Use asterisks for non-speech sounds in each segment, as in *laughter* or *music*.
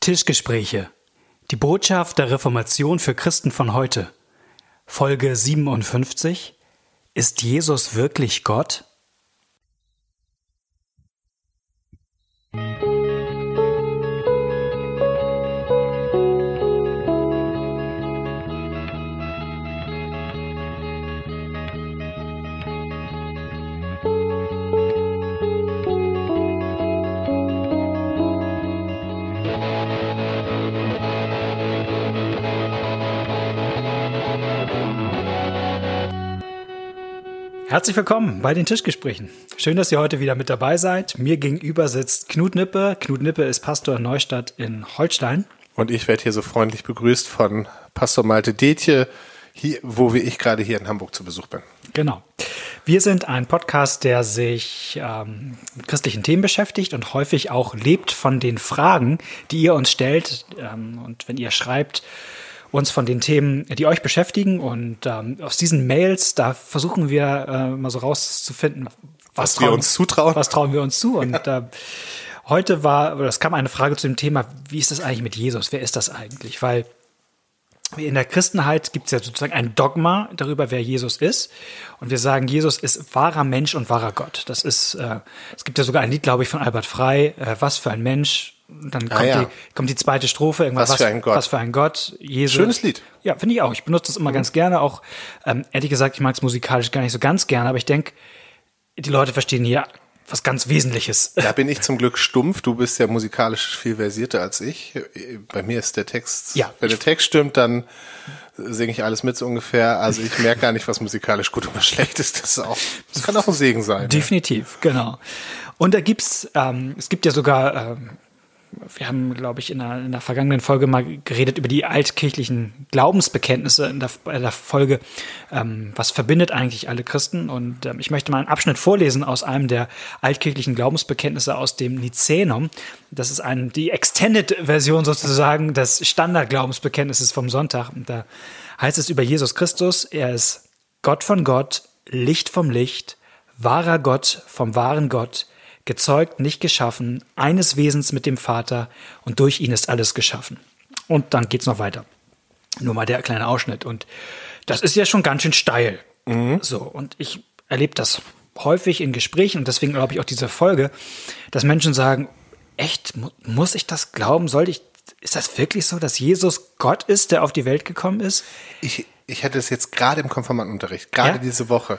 Tischgespräche. Die Botschaft der Reformation für Christen von heute. Folge 57. Ist Jesus wirklich Gott? Herzlich willkommen bei den Tischgesprächen. Schön, dass ihr heute wieder mit dabei seid. Mir gegenüber sitzt Knut Nippe. Knut Nippe ist Pastor in Neustadt in Holstein. Und ich werde hier so freundlich begrüßt von Pastor Malte Detje, hier, wo ich gerade hier in Hamburg zu Besuch bin. Genau. Wir sind ein Podcast, der sich ähm, mit christlichen Themen beschäftigt und häufig auch lebt von den Fragen, die ihr uns stellt. Ähm, und wenn ihr schreibt, uns von den Themen, die euch beschäftigen. Und ähm, aus diesen Mails, da versuchen wir äh, mal so rauszufinden, was, was trauen, wir uns zutrauen. Was trauen wir uns zu? Und ja. *laughs* äh, heute war, oder es kam eine Frage zu dem Thema, wie ist das eigentlich mit Jesus? Wer ist das eigentlich? Weil in der Christenheit gibt es ja sozusagen ein Dogma darüber, wer Jesus ist. Und wir sagen, Jesus ist wahrer Mensch und wahrer Gott. Das ist, äh, es gibt ja sogar ein Lied, glaube ich, von Albert Frei, äh, was für ein Mensch, dann ah, kommt, ja. die, kommt die zweite Strophe, irgendwas, was, was, für ein Gott. Was für ein Gott. Jesus. Schönes Lied. Ja, finde ich auch. Ich benutze das immer mhm. ganz gerne. Auch, ähm, ehrlich gesagt, ich mag es musikalisch gar nicht so ganz gerne, aber ich denke, die Leute verstehen hier was ganz Wesentliches. Da bin ich zum Glück stumpf. Du bist ja musikalisch viel versierter als ich. Bei mir ist der Text, ja, wenn der Text stimmt, dann singe ich alles mit so ungefähr. Also ich merke gar nicht, was musikalisch gut und was schlecht ist. Das, ist auch, das kann auch ein Segen sein. Definitiv, ja. genau. Und da gibt's, ähm, es gibt ja sogar ähm, wir haben, glaube ich, in der, in der, vergangenen Folge mal geredet über die altkirchlichen Glaubensbekenntnisse in der, in der Folge, ähm, was verbindet eigentlich alle Christen. Und ähm, ich möchte mal einen Abschnitt vorlesen aus einem der altkirchlichen Glaubensbekenntnisse aus dem Nizänum. Das ist ein, die Extended-Version sozusagen des Standard-Glaubensbekenntnisses vom Sonntag. Und da heißt es über Jesus Christus, er ist Gott von Gott, Licht vom Licht, wahrer Gott vom wahren Gott, gezeugt, nicht geschaffen, eines Wesens mit dem Vater und durch ihn ist alles geschaffen. Und dann geht's noch weiter. Nur mal der kleine Ausschnitt. Und das ist ja schon ganz schön steil. Mhm. So, und ich erlebe das häufig in Gesprächen und deswegen glaube ich auch diese Folge, dass Menschen sagen, echt, muss ich das glauben? Soll ich, ist das wirklich so, dass Jesus Gott ist, der auf die Welt gekommen ist? Ich, ich hätte es jetzt gerade im Konfirmandenunterricht, gerade ja? diese Woche.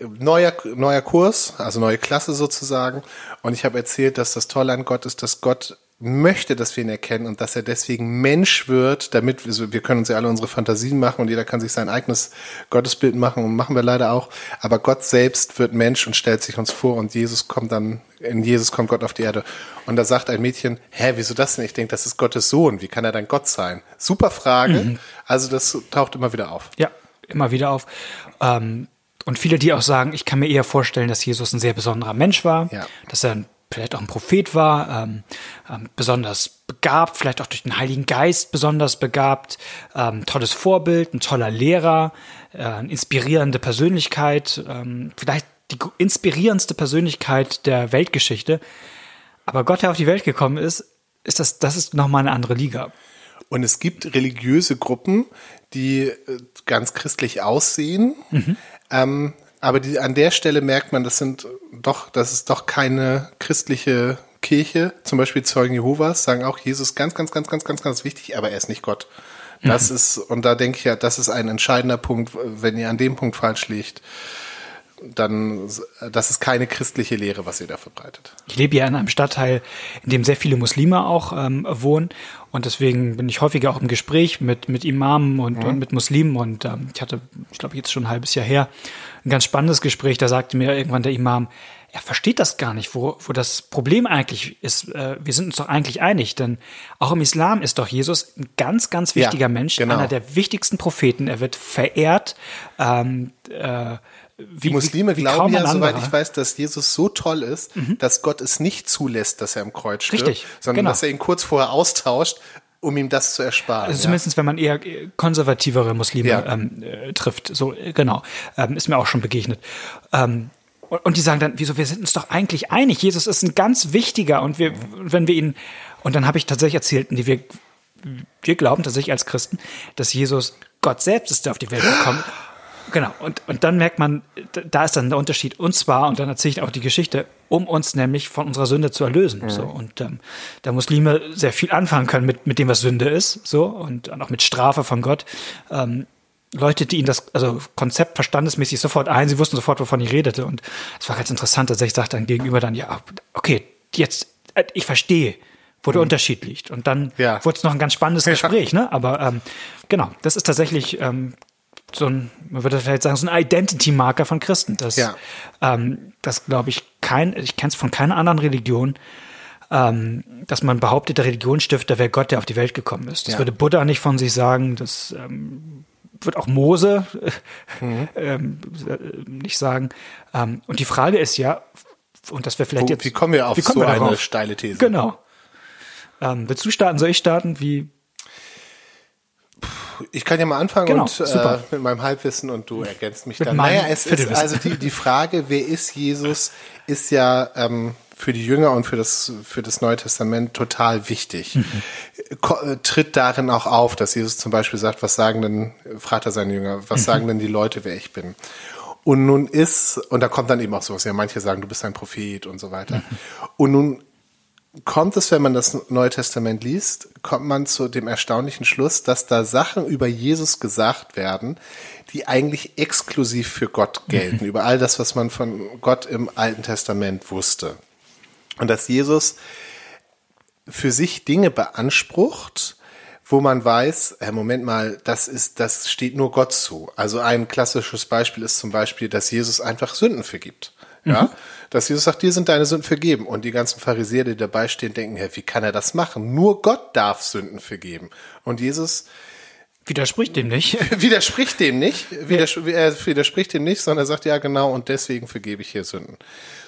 Neuer, neuer Kurs, also neue Klasse sozusagen. Und ich habe erzählt, dass das Tolle an Gott ist, dass Gott möchte, dass wir ihn erkennen und dass er deswegen Mensch wird, damit wir, wir können uns ja alle unsere Fantasien machen und jeder kann sich sein eigenes Gottesbild machen und machen wir leider auch. Aber Gott selbst wird Mensch und stellt sich uns vor und Jesus kommt dann, in Jesus kommt Gott auf die Erde. Und da sagt ein Mädchen, hä, wieso das denn? Ich denke, das ist Gottes Sohn. Wie kann er dann Gott sein? Super Frage. Mhm. Also das taucht immer wieder auf. Ja, immer wieder auf. Ähm, und viele, die auch sagen, ich kann mir eher vorstellen, dass Jesus ein sehr besonderer Mensch war, ja. dass er ein vielleicht auch ein Prophet war, ähm, ähm, besonders begabt, vielleicht auch durch den Heiligen Geist besonders begabt, ähm, tolles Vorbild, ein toller Lehrer, äh, eine inspirierende Persönlichkeit, ähm, vielleicht die inspirierendste Persönlichkeit der Weltgeschichte. Aber Gott, der auf die Welt gekommen ist, ist das, das ist nochmal eine andere Liga. Und es gibt religiöse Gruppen, die äh, ganz christlich aussehen, mhm. ähm, aber die, an der Stelle merkt man, das sind doch, das ist doch keine christliche Kirche. Zum Beispiel Zeugen Jehovas sagen auch, Jesus ganz, ganz, ganz, ganz, ganz, ganz wichtig, aber er ist nicht Gott. Das mhm. ist, und da denke ich ja, das ist ein entscheidender Punkt, wenn ihr an dem Punkt falsch liegt dann, das ist keine christliche Lehre, was ihr da verbreitet. Ich lebe ja in einem Stadtteil, in dem sehr viele Muslime auch ähm, wohnen. Und deswegen bin ich häufiger auch im Gespräch mit, mit Imamen und, mhm. und mit Muslimen. Und ähm, ich hatte, ich glaube, jetzt schon ein halbes Jahr her, ein ganz spannendes Gespräch. Da sagte mir irgendwann der Imam, er versteht das gar nicht, wo, wo das Problem eigentlich ist. Äh, wir sind uns doch eigentlich einig, denn auch im Islam ist doch Jesus ein ganz, ganz wichtiger ja, Mensch, genau. einer der wichtigsten Propheten. Er wird verehrt. Ähm, äh, wie, die Muslime wie, wie glauben ja, soweit ich weiß, dass Jesus so toll ist, mhm. dass Gott es nicht zulässt, dass er im Kreuz stirbt, Richtig, sondern genau. dass er ihn kurz vorher austauscht, um ihm das zu ersparen. Also zumindest, ja. wenn man eher konservativere Muslime ja. ähm, äh, trifft. So, äh, genau. Ähm, ist mir auch schon begegnet. Ähm, und die sagen dann, wieso, wir sind uns doch eigentlich einig. Jesus ist ein ganz wichtiger und wir, wenn wir ihn Und dann habe ich tatsächlich erzählt, die wir, wir glauben tatsächlich als Christen, dass Jesus Gott selbst ist, der auf die Welt gekommen Genau, und, und dann merkt man, da ist dann der Unterschied. Und zwar, und dann erzähle ich auch die Geschichte, um uns nämlich von unserer Sünde zu erlösen. Mhm. So, und ähm, da Muslime sehr viel anfangen können mit, mit dem, was Sünde ist, so, und, und auch mit Strafe von Gott. Ähm, leuchtete ihnen das also Konzept verstandesmäßig sofort ein. Sie wussten sofort, wovon ich redete. Und es war ganz interessant, dass ich sagte dann gegenüber dann, ja, okay, jetzt, äh, ich verstehe, wo der mhm. Unterschied liegt. Und dann ja. wurde es noch ein ganz spannendes Gespräch, ne? Aber ähm, genau, das ist tatsächlich ähm, so ein, man würde vielleicht sagen, so ein Identity-Marker von Christen. Das, ja. ähm, das glaube ich, kein, ich kenne es von keiner anderen Religion, ähm, dass man behauptet, der Religionsstifter wäre Gott, der auf die Welt gekommen ist. Das ja. würde Buddha nicht von sich sagen, das ähm, wird auch Mose *laughs* mhm. ähm, nicht sagen. Ähm, und die Frage ist ja, und das wäre vielleicht Wo, jetzt. Wie kommen wir auf kommen so wir eine steile These? Genau. Ähm, willst du starten? Soll ich starten? Wie, ich kann ja mal anfangen genau, und äh, mit meinem Halbwissen und du ergänzt mich dann. Naja, es ist also die, die Frage, wer ist Jesus, ist ja ähm, für die Jünger und für das, für das Neue Testament total wichtig. Mhm. Äh, tritt darin auch auf, dass Jesus zum Beispiel sagt, was sagen denn, fragt er seine Jünger, was mhm. sagen denn die Leute, wer ich bin? Und nun ist, und da kommt dann eben auch sowas, ja, manche sagen, du bist ein Prophet und so weiter. Mhm. Und nun kommt es, wenn man das Neue Testament liest, kommt man zu dem erstaunlichen Schluss, dass da Sachen über Jesus gesagt werden, die eigentlich exklusiv für Gott *laughs* gelten, über all das, was man von Gott im Alten Testament wusste. Und dass Jesus für sich Dinge beansprucht, wo man weiß, äh, Moment mal, das ist, das steht nur Gott zu. Also ein klassisches Beispiel ist zum Beispiel, dass Jesus einfach Sünden vergibt. Ja, mhm. dass Jesus sagt, dir sind deine Sünden vergeben. Und die ganzen Pharisäer, die dabei stehen, denken, hey, wie kann er das machen? Nur Gott darf Sünden vergeben. Und Jesus Widerspricht dem nicht. *laughs* widerspricht dem nicht. Widers er widerspricht dem nicht, sondern er sagt, ja genau, und deswegen vergebe ich hier Sünden.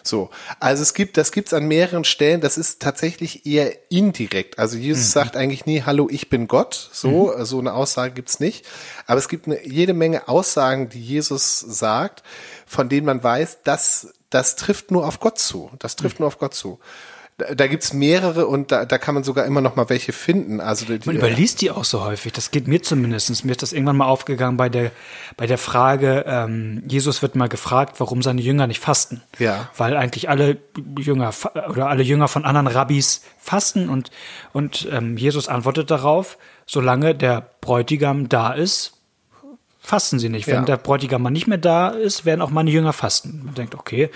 So. Also es gibt, das gibt's an mehreren Stellen, das ist tatsächlich eher indirekt. Also Jesus mhm. sagt eigentlich nie, hallo, ich bin Gott. So, mhm. so eine Aussage gibt's nicht. Aber es gibt eine, jede Menge Aussagen, die Jesus sagt, von denen man weiß, dass das trifft nur auf Gott zu. Das trifft mhm. nur auf Gott zu. Da, da gibt's mehrere und da, da kann man sogar immer noch mal welche finden. Also die, man überliest die auch so häufig. Das geht mir zumindestens. Mir ist das irgendwann mal aufgegangen bei der bei der Frage. Ähm, Jesus wird mal gefragt, warum seine Jünger nicht fasten. Ja. Weil eigentlich alle Jünger oder alle Jünger von anderen Rabbis fasten und und ähm, Jesus antwortet darauf: Solange der Bräutigam da ist, fasten sie nicht. Wenn ja. der Bräutigam mal nicht mehr da ist, werden auch meine Jünger fasten. Man denkt, okay,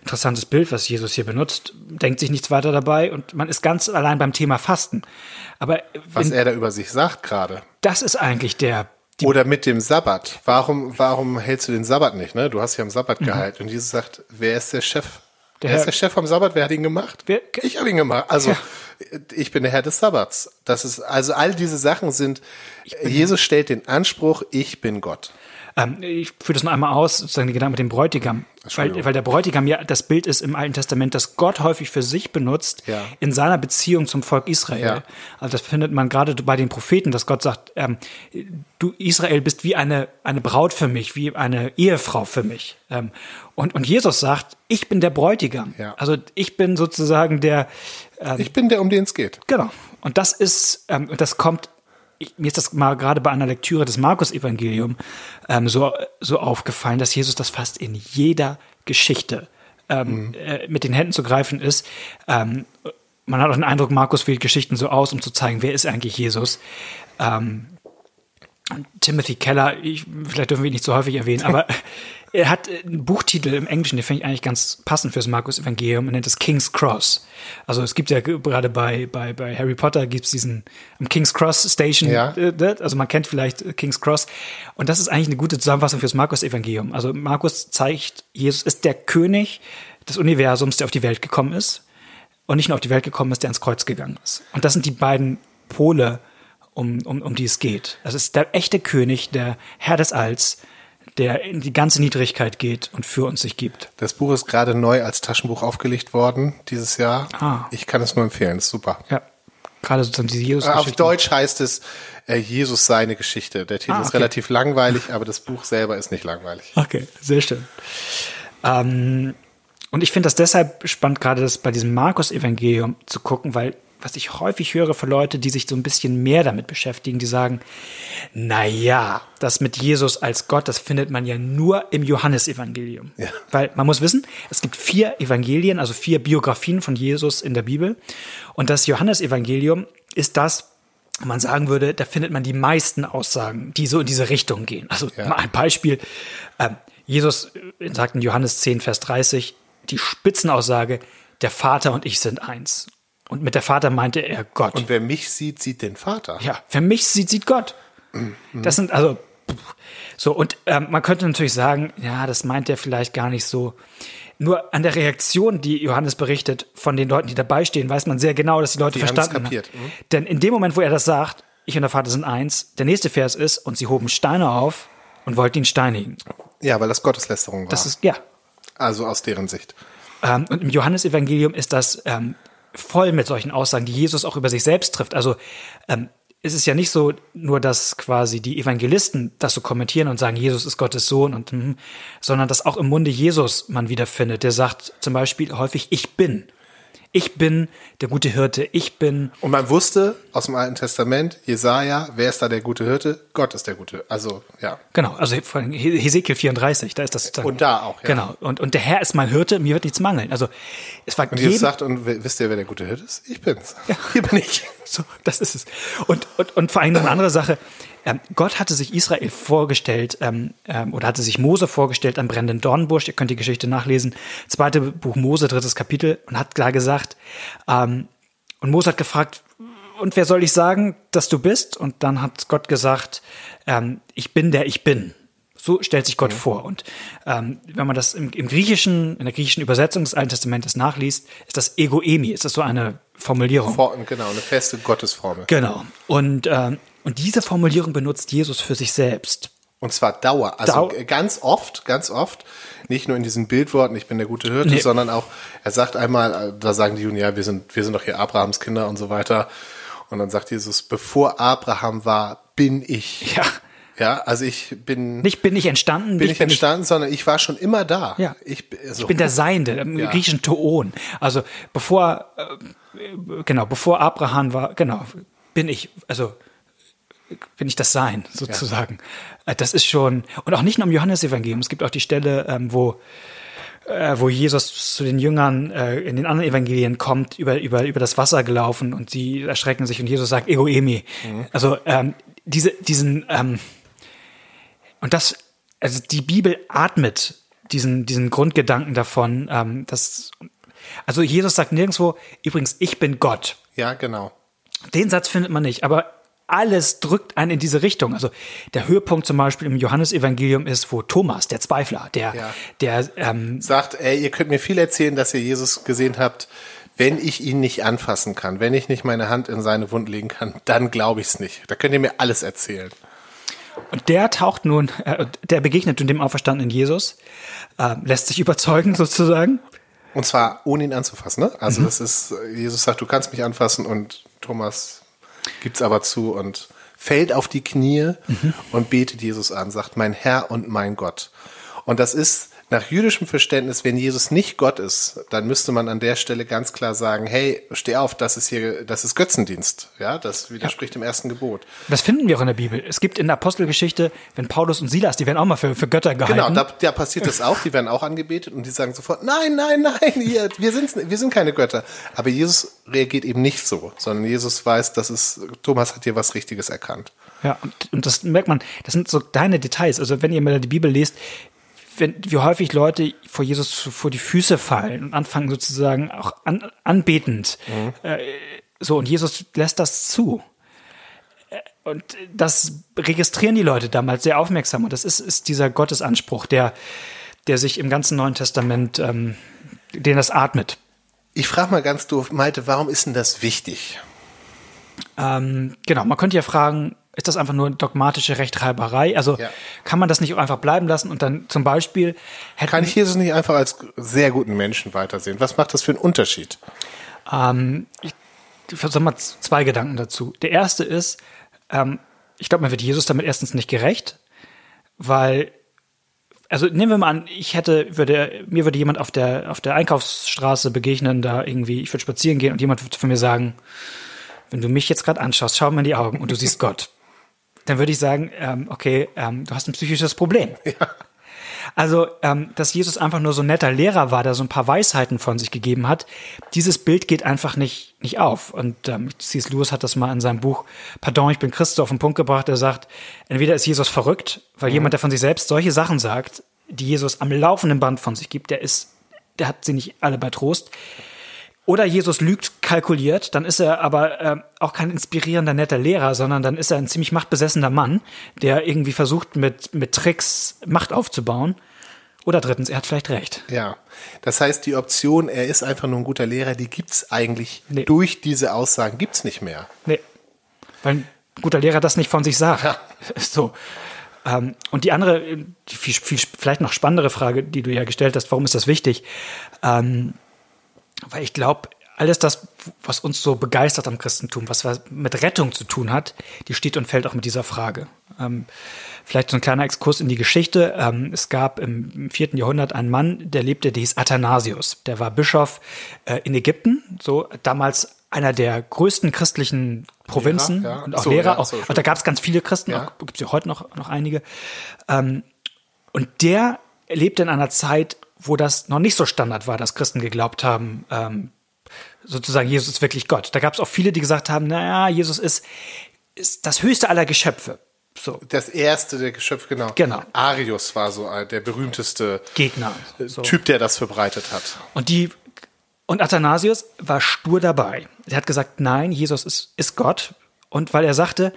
interessantes Bild, was Jesus hier benutzt, denkt sich nichts weiter dabei und man ist ganz allein beim Thema Fasten. Aber was wenn, er da über sich sagt gerade. Das ist eigentlich der oder mit dem Sabbat. Warum, warum hältst du den Sabbat nicht? Ne? Du hast ja am Sabbat mhm. gehalten. Und Jesus sagt, wer ist der Chef? Der wer ist der Chef vom Sabbat? Wer hat ihn gemacht? Wer? Ich habe ihn gemacht. Also ja. Ich bin der Herr des Sabbats. Das ist also all diese Sachen sind. Jesus stellt den Anspruch: Ich bin Gott. Ähm, ich führe das noch einmal aus, sozusagen die Gedanken mit dem Bräutigam. Weil, weil der Bräutigam ja das Bild ist im Alten Testament, das Gott häufig für sich benutzt ja. in seiner Beziehung zum Volk Israel. Ja. Also das findet man gerade bei den Propheten, dass Gott sagt, ähm, du Israel bist wie eine, eine Braut für mich, wie eine Ehefrau für mich. Ähm, und, und Jesus sagt, ich bin der Bräutigam. Ja. Also ich bin sozusagen der. Ähm, ich bin der, um den es geht. Genau. Und das ist, ähm, und das kommt ich, mir ist das mal gerade bei einer Lektüre des Markus-Evangelium ähm, so, so aufgefallen, dass Jesus das fast in jeder Geschichte ähm, mhm. äh, mit den Händen zu greifen ist. Ähm, man hat auch den Eindruck, Markus wählt Geschichten so aus, um zu zeigen, wer ist eigentlich Jesus. Ähm, Timothy Keller, ich, vielleicht dürfen wir ihn nicht so häufig erwähnen, aber *laughs* er hat einen Buchtitel im Englischen, den finde ich eigentlich ganz passend fürs Markus Evangelium, er nennt es King's Cross. Also es gibt ja gerade bei, bei, bei Harry Potter gibt es diesen King's Cross Station, ja. Äh, ne? also man kennt vielleicht King's Cross und das ist eigentlich eine gute Zusammenfassung fürs Markus Evangelium. Also Markus zeigt, Jesus ist der König des Universums, der auf die Welt gekommen ist und nicht nur auf die Welt gekommen ist, der ans Kreuz gegangen ist. Und das sind die beiden Pole, um, um, um die es geht. Das ist der echte König, der Herr des Alls, der in die ganze Niedrigkeit geht und für uns sich gibt. Das Buch ist gerade neu als Taschenbuch aufgelegt worden dieses Jahr. Ah. Ich kann es nur empfehlen, ist super. Ja. Gerade sozusagen diese jesus Auf Deutsch heißt es äh, Jesus seine Geschichte. Der Titel ah, okay. ist relativ langweilig, aber das Buch selber ist nicht langweilig. Okay, sehr schön. Ähm, und ich finde das deshalb spannend, gerade das bei diesem Markus-Evangelium zu gucken, weil was ich häufig höre für Leute, die sich so ein bisschen mehr damit beschäftigen, die sagen, na ja, das mit Jesus als Gott, das findet man ja nur im Johannesevangelium. Ja. Weil man muss wissen, es gibt vier Evangelien, also vier Biografien von Jesus in der Bibel. Und das Johannesevangelium ist das, man sagen würde, da findet man die meisten Aussagen, die so in diese Richtung gehen. Also ja. mal ein Beispiel. Ähm, Jesus sagt in Johannes 10, Vers 30, die Spitzenaussage, der Vater und ich sind eins. Und mit der Vater meinte er Gott. Und wer mich sieht, sieht den Vater. Ja, wer mich sieht, sieht Gott. Mhm. Das sind also so und ähm, man könnte natürlich sagen, ja, das meint er vielleicht gar nicht so. Nur an der Reaktion, die Johannes berichtet von den Leuten, die dabei stehen, weiß man sehr genau, dass die Leute die verstanden haben. Mhm. Denn in dem Moment, wo er das sagt, ich und der Vater sind eins, der nächste Vers ist, und sie hoben Steine auf und wollten ihn steinigen. Ja, weil das Gotteslästerung war. Das ist, ja. Also aus deren Sicht. Ähm, und im Johannesevangelium ist das ähm, voll mit solchen Aussagen, die Jesus auch über sich selbst trifft. Also ähm, es ist ja nicht so nur, dass quasi die Evangelisten das so kommentieren und sagen, Jesus ist Gottes Sohn und, mm, sondern dass auch im Munde Jesus man wiederfindet. Der sagt zum Beispiel häufig, ich bin. Ich bin der gute Hirte. Ich bin. Und man wusste aus dem Alten Testament, Jesaja, wer ist da der gute Hirte? Gott ist der gute. Also, ja. Genau. Also, von Hesekiel 34, da ist das sozusagen. Und da auch, ja. Genau. Und, und der Herr ist mein Hirte, mir wird nichts mangeln. Also, es war Und Jesus sagt, und wisst ihr, wer der gute Hirte ist? Ich bin's. Ja. Hier bin ich. So, das ist es. Und, und, und vor allem eine andere Sache. Ähm, Gott hatte sich Israel vorgestellt ähm, ähm, oder hatte sich Mose vorgestellt am brennenden Dornbusch. Ihr könnt die Geschichte nachlesen. Zweite Buch Mose, drittes Kapitel und hat klar gesagt, ähm, und Mose hat gefragt, und wer soll ich sagen, dass du bist? Und dann hat Gott gesagt, ähm, ich bin der ich bin. So stellt sich Gott mhm. vor. Und ähm, wenn man das im, im, griechischen, in der griechischen Übersetzung des Alten Testamentes nachliest, ist das Egoemi, ist das so eine Formulierung. For, genau, eine feste Gottesformel. Genau. Und ähm, und diese Formulierung benutzt Jesus für sich selbst. Und zwar Dauer. Also Dau ganz oft, ganz oft, nicht nur in diesen Bildworten, ich bin der gute Hirte, nee. sondern auch, er sagt einmal, da sagen die Juden, ja, wir sind, wir sind doch hier Abrahams Kinder und so weiter. Und dann sagt Jesus, bevor Abraham war, bin ich. Ja. Ja, also ich bin. Nicht bin ich entstanden. Bin ich entstanden, ich, sondern ich war schon immer da. Ja. Ich, also, ich bin der Seiende, im ja. griechischen Toon. Also bevor, äh, genau, bevor Abraham war, genau, bin ich, also bin ich das Sein, sozusagen. Ja. Äh, das ist schon, und auch nicht nur im Johannesevangelium, es gibt auch die Stelle, ähm, wo, äh, wo Jesus zu den Jüngern äh, in den anderen Evangelien kommt, über, über, über das Wasser gelaufen und sie erschrecken sich und Jesus sagt, Ego Emi. Mhm. Also ähm, diese, diesen, ähm, und das, also die Bibel atmet diesen, diesen Grundgedanken davon, ähm, dass, also Jesus sagt nirgendwo, übrigens, ich bin Gott. Ja, genau. Den Satz findet man nicht, aber alles drückt einen in diese Richtung. Also der Höhepunkt zum Beispiel im Johannesevangelium ist, wo Thomas, der Zweifler, der, ja. der ähm, sagt, ey, ihr könnt mir viel erzählen, dass ihr Jesus gesehen habt. Wenn ich ihn nicht anfassen kann, wenn ich nicht meine Hand in seine Wund legen kann, dann glaube ich es nicht. Da könnt ihr mir alles erzählen. Und der taucht nun, äh, der begegnet nun dem auferstandenen Jesus, äh, lässt sich überzeugen *laughs* sozusagen. Und zwar ohne ihn anzufassen, ne? Also mhm. das ist, Jesus sagt, du kannst mich anfassen und Thomas gibt's aber zu und fällt auf die Knie mhm. und betet Jesus an, sagt, mein Herr und mein Gott. Und das ist nach jüdischem Verständnis, wenn Jesus nicht Gott ist, dann müsste man an der Stelle ganz klar sagen, hey, steh auf, das ist hier, das ist Götzendienst. Ja, das widerspricht ja. dem ersten Gebot. Das finden wir auch in der Bibel. Es gibt in der Apostelgeschichte, wenn Paulus und Silas, die werden auch mal für, für Götter gehalten. Genau, da, da passiert das auch, die werden auch angebetet und die sagen sofort, nein, nein, nein, hier, wir, sind, wir sind keine Götter. Aber Jesus reagiert eben nicht so, sondern Jesus weiß, dass es, Thomas hat hier was Richtiges erkannt. Ja, und, und das merkt man, das sind so deine Details. Also wenn ihr mal die Bibel lest, wenn, wie häufig Leute vor Jesus vor die Füße fallen und anfangen sozusagen auch an, anbetend. Mhm. Äh, so, und Jesus lässt das zu. Äh, und das registrieren die Leute damals sehr aufmerksam. Und das ist, ist dieser Gottesanspruch, der, der sich im ganzen Neuen Testament, ähm, den das atmet. Ich frage mal ganz doof, Malte, warum ist denn das wichtig? Ähm, genau, man könnte ja fragen, ist das einfach nur dogmatische Rechtreiberei? Also ja. kann man das nicht einfach bleiben lassen und dann zum Beispiel Kann ich Jesus nicht einfach als sehr guten Menschen weitersehen? Was macht das für einen Unterschied? Ähm, ich sag mal zwei Gedanken dazu. Der erste ist, ähm, ich glaube, man wird Jesus damit erstens nicht gerecht, weil also nehmen wir mal an, ich hätte, würde, mir würde jemand auf der, auf der Einkaufsstraße begegnen, da irgendwie, ich würde spazieren gehen und jemand würde von mir sagen, wenn du mich jetzt gerade anschaust, schau mir in die Augen und du siehst *laughs* Gott, dann würde ich sagen, ähm, okay, ähm, du hast ein psychisches Problem. *laughs* Ja. Also, ähm, dass Jesus einfach nur so ein netter Lehrer war, der so ein paar Weisheiten von sich gegeben hat, dieses Bild geht einfach nicht, nicht auf. Und ähm, C.S. Lewis hat das mal in seinem Buch Pardon, ich bin Christ auf den Punkt gebracht. Er sagt, entweder ist Jesus verrückt, weil mhm. jemand, der von sich selbst solche Sachen sagt, die Jesus am laufenden Band von sich gibt, der ist, der hat sie nicht alle bei Trost. Oder Jesus lügt kalkuliert, dann ist er aber äh, auch kein inspirierender, netter Lehrer, sondern dann ist er ein ziemlich machtbesessener Mann, der irgendwie versucht, mit, mit Tricks Macht aufzubauen. Oder drittens, er hat vielleicht recht. Ja, das heißt, die Option, er ist einfach nur ein guter Lehrer, die gibt's eigentlich nee. durch diese Aussagen gibt's nicht mehr. Nee, weil ein guter Lehrer das nicht von sich sagt. Ja. *laughs* So. Ähm, und die andere, die viel, viel, vielleicht noch spannendere Frage, die du ja gestellt hast, warum ist das wichtig? Ähm, weil ich glaube, alles das, was uns so begeistert am Christentum, was mit Rettung zu tun hat, die steht und fällt auch mit dieser Frage. Ähm, vielleicht so ein kleiner Exkurs in die Geschichte. Ähm, es gab im vierten Jahrhundert einen Mann, der lebte, der hieß Athanasius. Der war Bischof äh, in Ägypten, so damals einer der größten christlichen Provinzen Lehrer, ja. und auch so, Lehrer. Ja, auch, so, und da gab es ganz viele Christen, ja. gibt es ja heute noch, noch einige. Ähm, und der lebte in einer Zeit, wo das noch nicht so Standard war, dass Christen geglaubt haben, ähm, sozusagen, Jesus ist wirklich Gott. Da gab es auch viele, die gesagt haben, naja, Jesus ist, ist das höchste aller Geschöpfe. So. Das erste der Geschöpfe, genau. Genau. Arius war so der berühmteste Gegner, so. Typ, der das verbreitet hat. Und die und Athanasius war stur dabei. Er hat gesagt, nein, Jesus ist, ist Gott. Und weil er sagte,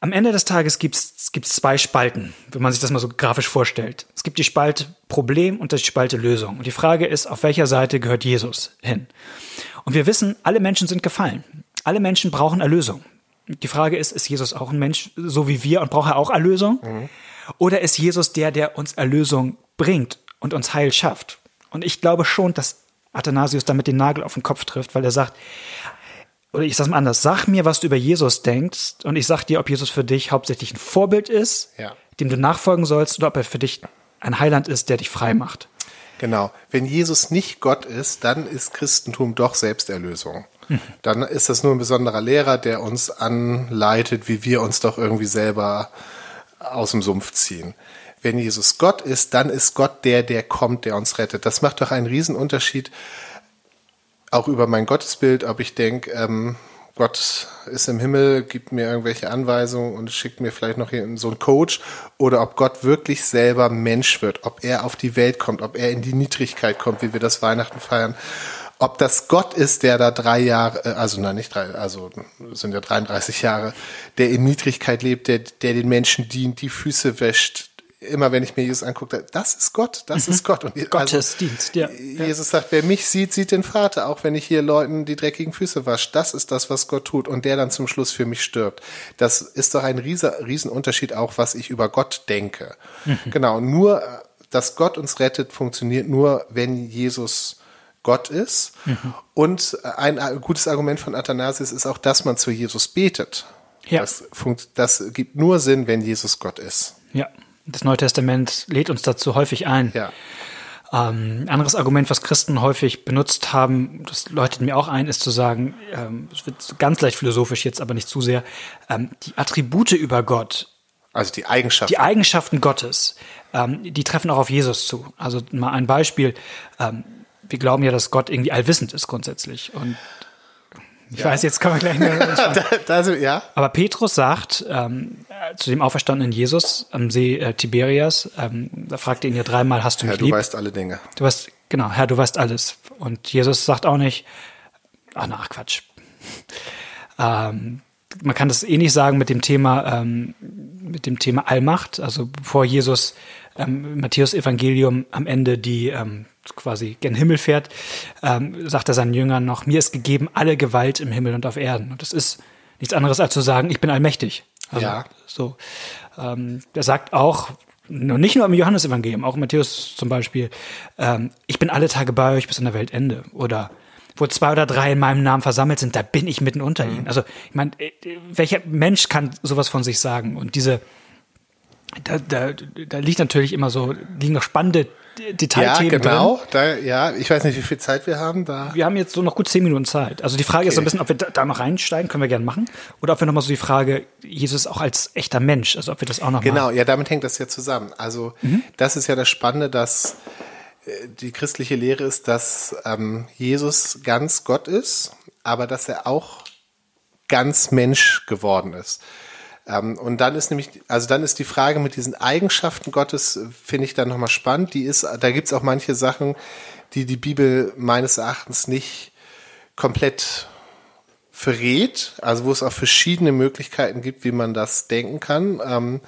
am Ende des Tages gibt es zwei Spalten, wenn man sich das mal so grafisch vorstellt. Es gibt die Spalte Problem und die Spalte Lösung. Und die Frage ist, auf welcher Seite gehört Jesus hin? Und wir wissen, alle Menschen sind gefallen. Alle Menschen brauchen Erlösung. Die Frage ist, ist Jesus auch ein Mensch, so wie wir, und braucht er auch Erlösung? Mhm. Oder ist Jesus der, der uns Erlösung bringt und uns Heil schafft? Und ich glaube schon, dass Athanasius damit den Nagel auf den Kopf trifft, weil er sagt, oder ich sag's mal anders, sag mir, was du über Jesus denkst und ich sag dir, ob Jesus für dich hauptsächlich ein Vorbild ist, ja. dem du nachfolgen sollst, oder ob er für dich ein Heiland ist, der dich frei macht. Genau. Wenn Jesus nicht Gott ist, dann ist Christentum doch Selbsterlösung. Mhm. Dann ist das nur ein besonderer Lehrer, der uns anleitet, wie wir uns doch irgendwie selber aus dem Sumpf ziehen. Wenn Jesus Gott ist, dann ist Gott der, der kommt, der uns rettet. Das macht doch einen Riesenunterschied auch über mein Gottesbild, ob ich denke, ähm, Gott ist im Himmel, gibt mir irgendwelche Anweisungen und schickt mir vielleicht noch hier so einen Coach oder ob Gott wirklich selber Mensch wird, ob er auf die Welt kommt, ob er in die Niedrigkeit kommt, wie wir das Weihnachten feiern. Ob das Gott ist, der da drei Jahre, äh, also nein, nicht drei, also sind ja 33 Jahre, der in Niedrigkeit lebt, der, der den Menschen dient, die Füße wäscht, immer wenn ich mir Jesus angucke, das ist Gott, das mhm. ist Gott. Und also Gottesdienst, ja. Jesus sagt, wer mich sieht, sieht den Vater, auch wenn ich hier Leuten die dreckigen Füße wasche. Das ist das, was Gott tut und der dann zum Schluss für mich stirbt. Das ist doch ein rieser, Riesenunterschied auch, was ich über Gott denke. Mhm. Genau, nur, dass Gott uns rettet, funktioniert nur, wenn Jesus Gott ist. Mhm. Und ein gutes Argument von Athanasius ist auch, dass man zu Jesus betet. Ja. Das, das gibt nur Sinn, wenn Jesus Gott ist. Ja. Das Neue Testament lädt uns dazu häufig ein. Ja. Ähm, anderes Argument, was Christen häufig benutzt haben, das läutet mir auch ein, ist zu sagen, ähm, es wird ganz leicht philosophisch jetzt, aber nicht zu sehr, ähm, die Attribute über Gott. Also die Eigenschaften. Die Eigenschaften Gottes, ähm, die treffen auch auf Jesus zu. Also mal ein Beispiel. Ähm, wir glauben ja, dass Gott irgendwie allwissend ist grundsätzlich. Und ich ja. weiß, jetzt kommen wir gleich *laughs* da, da, ja. Aber Petrus sagt ähm, zu dem auferstandenen Jesus am See äh, Tiberias, ähm, da fragt er ihn ja dreimal, hast du mich Herr, lieb? du weißt alle Dinge. Du weißt, genau, Herr, du weißt alles. Und Jesus sagt auch nicht, ach na, Quatsch. *laughs* ähm, man kann das ähnlich sagen mit dem Thema, ähm, mit dem Thema Allmacht. Also bevor Jesus ähm, Matthäus Evangelium am Ende die ähm, quasi gen Himmel fährt, ähm, sagt er seinen Jüngern noch, mir ist gegeben alle Gewalt im Himmel und auf Erden. Und das ist nichts anderes als zu sagen, ich bin allmächtig. Also, ja. So. Ähm, er sagt auch, nicht nur im Johannesevangelium, auch in Matthäus zum Beispiel, ähm, ich bin alle Tage bei euch bis an der Weltende. Oder wo zwei oder drei in meinem Namen versammelt sind, da bin ich mitten unter mhm. ihnen. Also, ich meine, äh, welcher Mensch kann sowas von sich sagen? Und diese, da, da, da liegt natürlich immer so, liegen noch spannende Detailthemen ja, genau. drin. Da, ja, ich weiß nicht, wie viel Zeit wir haben da. Wir haben jetzt so noch gut zehn Minuten Zeit. Also die Frage okay. ist so ein bisschen, ob wir da, da, noch reinsteigen, können wir gerne machen. Oder ob wir nochmal so die Frage, Jesus auch als echter Mensch, also ob wir das auch noch Genau, ja, damit hängt das ja zusammen. Also mhm. das ist ja das Spannende, dass äh, die christliche Lehre ist, dass ähm, Jesus ganz Gott ist, aber dass er auch ganz Mensch geworden ist. Ähm, und dann ist nämlich, also dann ist die Frage mit diesen Eigenschaften Gottes, finde ich dann nochmal spannend. Die ist, da gibt's auch manche Sachen, die die Bibel meines Erachtens nicht komplett verrät, also wo es auch verschiedene Möglichkeiten gibt, wie man das denken kann. Ähm,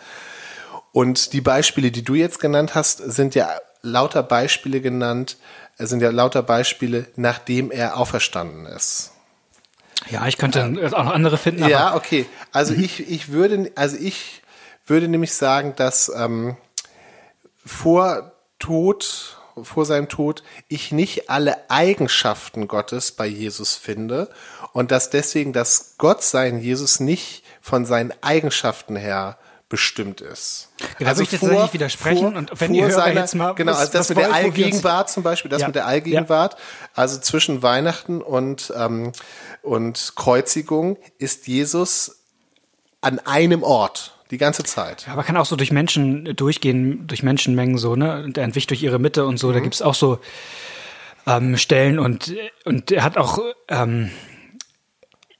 und die Beispiele, die du jetzt genannt hast, sind ja lauter Beispiele genannt, sind ja lauter Beispiele, nachdem er auferstanden ist. Ja, ich könnte auch noch andere finden. ja, okay. Also mhm. ich, ich würde, also ich würde nämlich sagen, dass ähm, vor Tod, vor seinem Tod, ich nicht alle Eigenschaften Gottes bei Jesus finde und dass deswegen das Gottsein Jesus nicht von seinen Eigenschaften her bestimmt ist. Ja, also ich jetzt vor, widersprechen vor, und wenn ihr Hörer jetzt mal genau, also das mit der Allgegenwart zum Beispiel, das ja. mit der Allgegenwart, ja. also zwischen Weihnachten und ähm, und Kreuzigung ist Jesus an einem Ort die ganze Zeit. Ja, aber kann auch so durch Menschen durchgehen, durch Menschenmengen so, ne? Und er entwicht durch ihre Mitte und so. Mhm. Da gibt's auch so ähm, Stellen und, und er hat auch, ähm,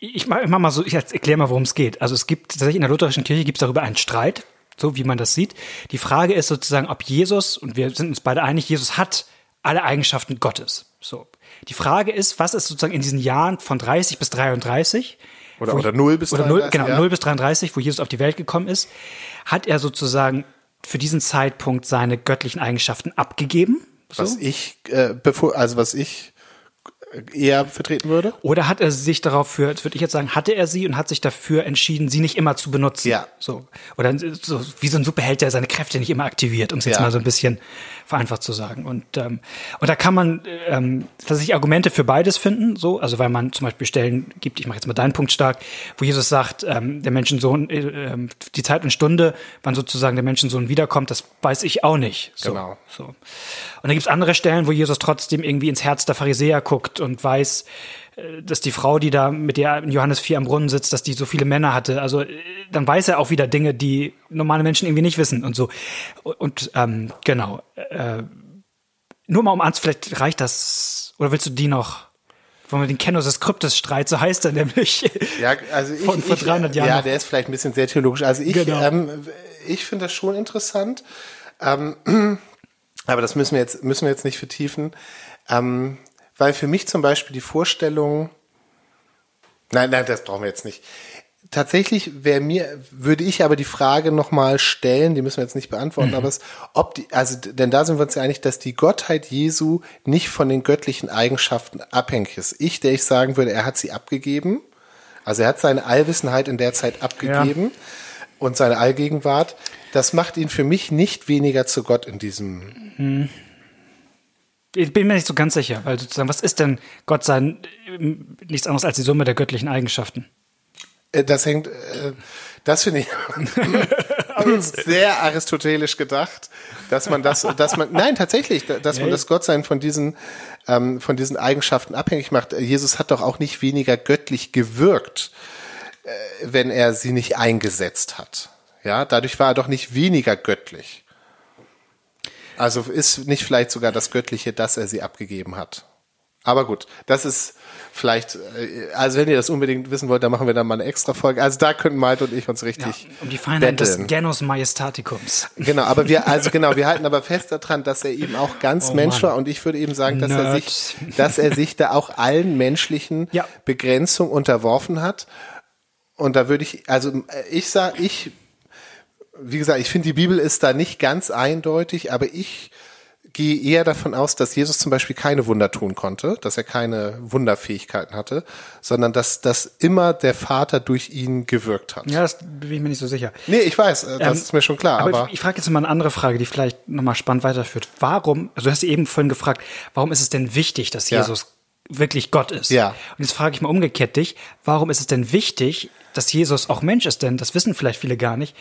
ich mach, mal so, ich erkläre mal, worum es geht. Also es gibt tatsächlich in der lutherischen Kirche gibt es darüber einen Streit, so wie man das sieht. Die Frage ist sozusagen, ob Jesus, und wir sind uns beide einig, Jesus hat alle Eigenschaften Gottes. So. Die Frage ist, was ist sozusagen in diesen Jahren von 30 bis 33? Oder, oder 0 bis oder 33. 0, genau, ja. 0 bis 33, wo Jesus auf die Welt gekommen ist, hat er sozusagen für diesen Zeitpunkt seine göttlichen Eigenschaften abgegeben. So? Was ich, äh, bevor, also was ich eher vertreten würde? Oder hat er sich darauf für, würde ich jetzt sagen, hatte er sie und hat sich dafür entschieden, sie nicht immer zu benutzen? Ja. So. Oder so, wie so ein Superheld, der seine Kräfte nicht immer aktiviert, um es jetzt ja. mal so ein bisschen vereinfacht zu sagen. Und, ähm, und da kann man ähm, tatsächlich Argumente für beides finden, so, also weil man zum Beispiel Stellen gibt, ich mache jetzt mal deinen Punkt stark, wo Jesus sagt, ähm, der Menschensohn, äh, äh, die Zeit und Stunde, wann sozusagen der Menschensohn wiederkommt, das weiß ich auch nicht. So, genau. So. Und dann gibt es andere Stellen, wo Jesus trotzdem irgendwie ins Herz der Pharisäer guckt und weiß, äh, dass die Frau, die da mit der in Johannes 4 am Brunnen sitzt, dass die so viele Männer hatte. Also äh, dann weiß er auch wieder Dinge, die normale Menschen irgendwie nicht wissen und so. Und ähm, genau. Äh, nur mal um ans, vielleicht reicht das. Oder willst du die noch? Wollen wir den Kennos des Kryptes Streit, so heißt er nämlich. Ja, also ich, von, von 300 Jahren. Ja, noch. der ist vielleicht ein bisschen sehr theologisch. Also ich, genau. ähm, ich finde das schon interessant. Ähm, *clears throat* aber das müssen wir jetzt, müssen wir jetzt nicht vertiefen. Ähm, weil für mich zum Beispiel die Vorstellung, nein, nein, das brauchen wir jetzt nicht. Tatsächlich wäre mir, würde ich aber die Frage nochmal stellen, die müssen wir jetzt nicht beantworten, mhm. aber es, ob die, also, denn da sind wir uns ja einig, dass die Gottheit Jesu nicht von den göttlichen Eigenschaften abhängig ist. Ich, der ich sagen würde, er hat sie abgegeben. Also er hat seine Allwissenheit in der Zeit abgegeben ja. und seine Allgegenwart. Das macht ihn für mich nicht weniger zu Gott in diesem mhm. Ich bin mir nicht so ganz sicher, weil sozusagen, was ist denn Gott sein nichts anderes als die Summe der göttlichen Eigenschaften? Äh, das hängt, äh, das finde ich *laughs* *laughs* sehr aristotelisch gedacht, dass man das, dass man, nein, tatsächlich, dass man das Gottsein von diesen, ähm, von diesen Eigenschaften abhängig macht. Jesus hat doch auch nicht weniger göttlich gewirkt, äh, wenn er sie nicht eingesetzt hat. Ja, dadurch war er doch nicht weniger göttlich. Also ist nicht vielleicht sogar das Göttliche, dass er sie abgegeben hat. Aber gut, das ist vielleicht, äh, also wenn ihr das unbedingt wissen wollt, dann machen wir dann mal eine extra Folge. Also da könnten Malte und ich uns richtig. Ja, um die Feinheit betteln. des Genus Majestaticums. Genau, aber wir, also *laughs* genau, wir halten aber fest daran, dass er eben auch ganz oh, Mensch war und ich würde eben sagen, dass Nerd. er sich, *laughs* dass er sich da auch allen menschlichen ja. Begrenzungen unterworfen hat. Und da würde ich, also äh, ich sage, ich wie gesagt, ich finde, die Bibel ist da nicht ganz eindeutig, aber ich gehe eher davon aus, dass Jesus zum Beispiel keine Wunder tun konnte, dass er keine Wunderfähigkeiten hatte, sondern dass, dass immer der Vater durch ihn gewirkt hat. Ja, das bin ich mir nicht so sicher. Nee, ich weiß, äh, das ähm, ist mir schon klar. Aber, aber ich, frage jetzt mal eine andere Frage, die vielleicht nochmal spannend weiterführt. Warum, also du hast eben vorhin gefragt, warum ist es denn wichtig, dass Jesus ja. wirklich Gott ist? Ja. Und jetzt frage ich mal umgekehrt dich, warum ist es denn wichtig, dass Jesus auch Mensch ist? Denn das wissen vielleicht viele gar nicht.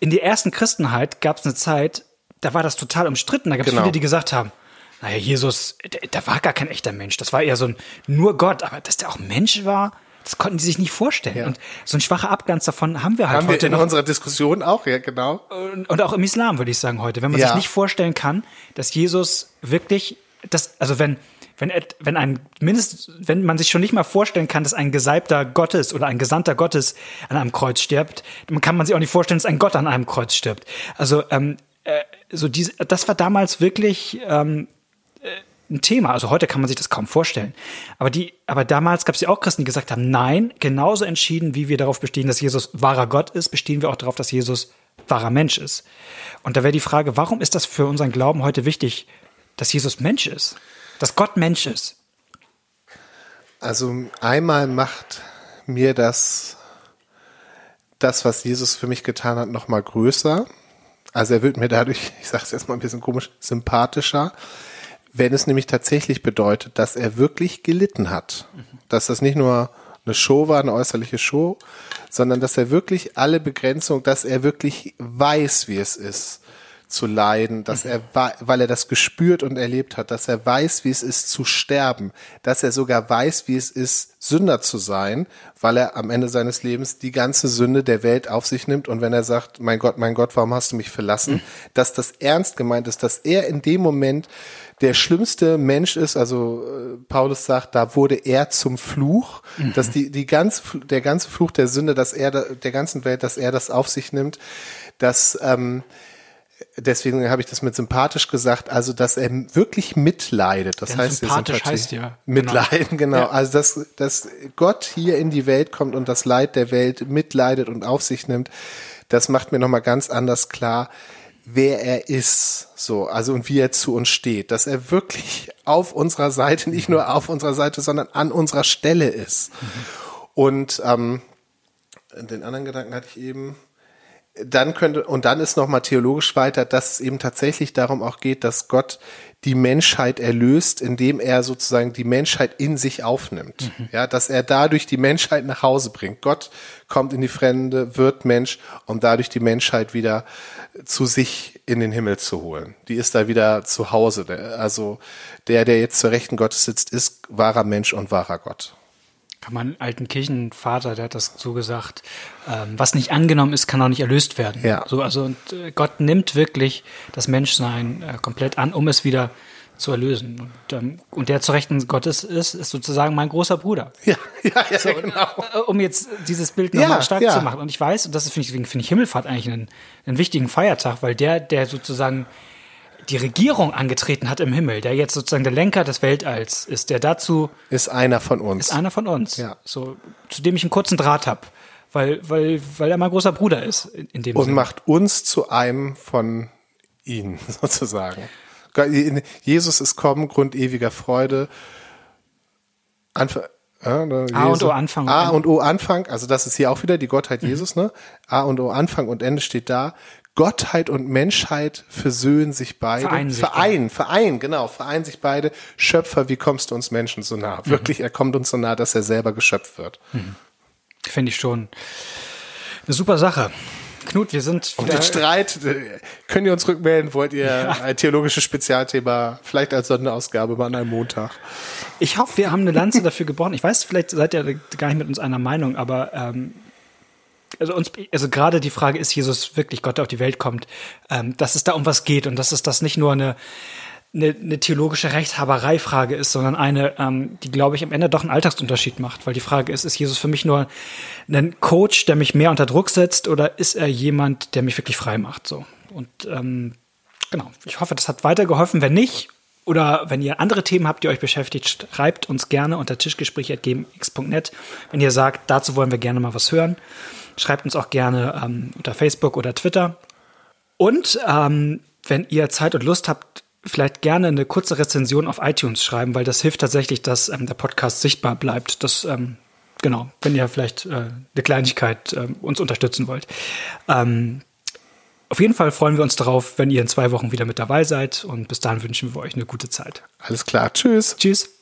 In der ersten Christenheit gab es eine Zeit, da war das total umstritten. Da gab es Genau. viele, die gesagt haben, naja, Jesus, der, der war gar kein echter Mensch. Das war eher so ein nur Gott, aber dass der auch Mensch war, das konnten die sich nicht vorstellen. Ja. Und so ein schwacher Abglanz davon haben wir halt Haben wir heute in noch. unserer Diskussion auch, ja, genau. Und, und auch im Islam, würde ich sagen, heute. Wenn man Ja. sich nicht vorstellen kann, dass Jesus wirklich, das, also wenn, wenn, wenn ein mindestens, wenn man sich schon nicht mal vorstellen kann, dass ein Gesalbter Gottes oder ein Gesandter Gottes an einem Kreuz stirbt, dann kann man sich auch nicht vorstellen, dass ein Gott an einem Kreuz stirbt. Also, ähm, äh, so diese, das war damals wirklich, ähm, äh, ein Thema. Also heute kann man sich das kaum vorstellen. Aber die, aber damals gab es ja auch Christen, die gesagt haben, nein, genauso entschieden, wie wir darauf bestehen, dass Jesus wahrer Gott ist, bestehen wir auch darauf, dass Jesus wahrer Mensch ist. Und da wäre die Frage, warum ist das für unseren Glauben heute wichtig, dass Jesus Mensch ist? Dass Gott Mensch ist? Also einmal macht mir das, das, was Jesus für mich getan hat, noch mal größer. Also er wird mir dadurch, *laughs* ich sage es jetzt mal ein bisschen komisch, sympathischer, wenn es nämlich tatsächlich bedeutet, dass er wirklich gelitten hat. Dass das nicht nur eine Show war, eine äußerliche Show, sondern dass er wirklich alle Begrenzungen, dass er wirklich weiß, wie es ist zu leiden, dass er, weil er das gespürt und erlebt hat, dass er weiß, wie es ist zu sterben, dass er sogar weiß, wie es ist, Sünder zu sein, weil er am Ende seines Lebens die ganze Sünde der Welt auf sich nimmt und wenn er sagt, mein Gott, mein Gott, warum hast du mich verlassen, dass das ernst gemeint ist, dass er in dem Moment der schlimmste Mensch ist, also äh, Paulus sagt, da wurde er zum Fluch, dass die, die ganze, Fl- der ganze Fluch der Sünde, dass er da- der ganzen Welt, dass er das auf sich nimmt, dass ähm, deswegen habe ich das mit sympathisch gesagt, also dass er wirklich mitleidet. Das Denn heißt ja sympathisch Sympathie. heißt ja, mitleiden, genau. Ja. Also dass, dass Gott hier in die Welt kommt und das Leid der Welt mitleidet und auf sich nimmt, das macht mir nochmal ganz anders klar, wer er ist, so, also und wie er zu uns steht, dass er wirklich auf unserer Seite, nicht nur auf unserer Seite, sondern an unserer Stelle ist. Und ähm, den anderen Gedanken hatte ich eben. Dann könnte, und dann ist nochmal theologisch weiter, dass es eben tatsächlich darum auch geht, dass Gott die Menschheit erlöst, indem er sozusagen die Menschheit in sich aufnimmt. Ja, dass er dadurch die Menschheit nach Hause bringt. Gott kommt in die Fremde, wird Mensch, um dadurch die Menschheit wieder zu sich in den Himmel zu holen. Die ist da wieder zu Hause. Also der, der jetzt zur Rechten Gottes sitzt, ist wahrer Mensch und wahrer Gott. Kann man alten Kirchenvater, der hat das so gesagt, ähm, was nicht angenommen ist, kann auch nicht erlöst werden. Ja. So, also und, äh, Gott nimmt wirklich das Menschsein äh, komplett an, um es wieder zu erlösen. Und, ähm, und der zu Rechten Gottes ist, ist sozusagen mein großer Bruder. Ja, *laughs* ja, ja, genau. Äh, um jetzt dieses Bild Ja, nochmal stark ja. zu machen. Und ich weiß, und das finde ich, deswegen finde ich Himmelfahrt eigentlich einen, einen wichtigen Feiertag, weil der, der sozusagen die Regierung angetreten hat im Himmel, der jetzt sozusagen der Lenker des Weltalls ist, der dazu Ist einer von uns. ist einer von uns, Ja. so, zu dem ich einen kurzen Draht habe, weil, weil, weil er mein großer Bruder ist, in, dem und Sinne. macht uns zu einem von ihnen *laughs* sozusagen. Jesus ist kommen, Grund ewiger Freude. Anfang, ja, ne, A und O Anfang. A und O Anfang, also das ist hier auch wieder die Gottheit Jesus, ne? A und O Anfang und Ende steht da. Gottheit und Menschheit versöhnen sich beide. Vereinen sich vereinen, vereinen, genau, vereinen sich beide. Schöpfer, wie kommst du uns Menschen so nah? Wirklich, er kommt uns so nah, dass er selber geschöpft wird. Finde ich schon eine super Sache. Knut, wir sind Und den Streit, äh, könnt ihr uns rückmelden, wollt ihr ein theologisches Spezialthema, vielleicht als Sonderausgabe mal an einem Montag. ich hoffe, wir haben eine Lanze dafür gebrochen. Ich weiß, vielleicht seid ihr gar nicht mit uns einer Meinung, aber ähm, also uns, also gerade die Frage, ist Jesus wirklich Gott, der auf die Welt kommt, ähm, dass es da um was geht und dass es das nicht nur eine eine, eine theologische Rechthaberei-Frage ist, sondern eine, ähm, die, glaube ich, am Ende doch einen Alltagsunterschied macht. Weil die Frage ist, ist Jesus für mich nur ein Coach, der mich mehr unter Druck setzt, oder ist er jemand, der mich wirklich frei macht? So. Und ähm, genau, ich hoffe, das hat weitergeholfen. Wenn nicht, oder wenn ihr andere Themen habt, die euch beschäftigt, schreibt uns gerne unter tischgespräch.gmx.net. Wenn ihr sagt, dazu wollen wir gerne mal was hören, schreibt uns auch gerne ähm, unter Facebook oder Twitter. Und ähm, wenn ihr Zeit und Lust habt, vielleicht gerne eine kurze Rezension auf iTunes schreiben, weil das hilft tatsächlich, dass ähm, der Podcast sichtbar bleibt. Das, ähm, genau, wenn ihr vielleicht äh, eine Kleinigkeit ähm, uns unterstützen wollt. Ähm, auf jeden Fall freuen wir uns darauf, wenn ihr in zwei Wochen wieder mit dabei seid. Und bis dahin wünschen wir euch eine gute Zeit. Alles klar, tschüss. Tschüss.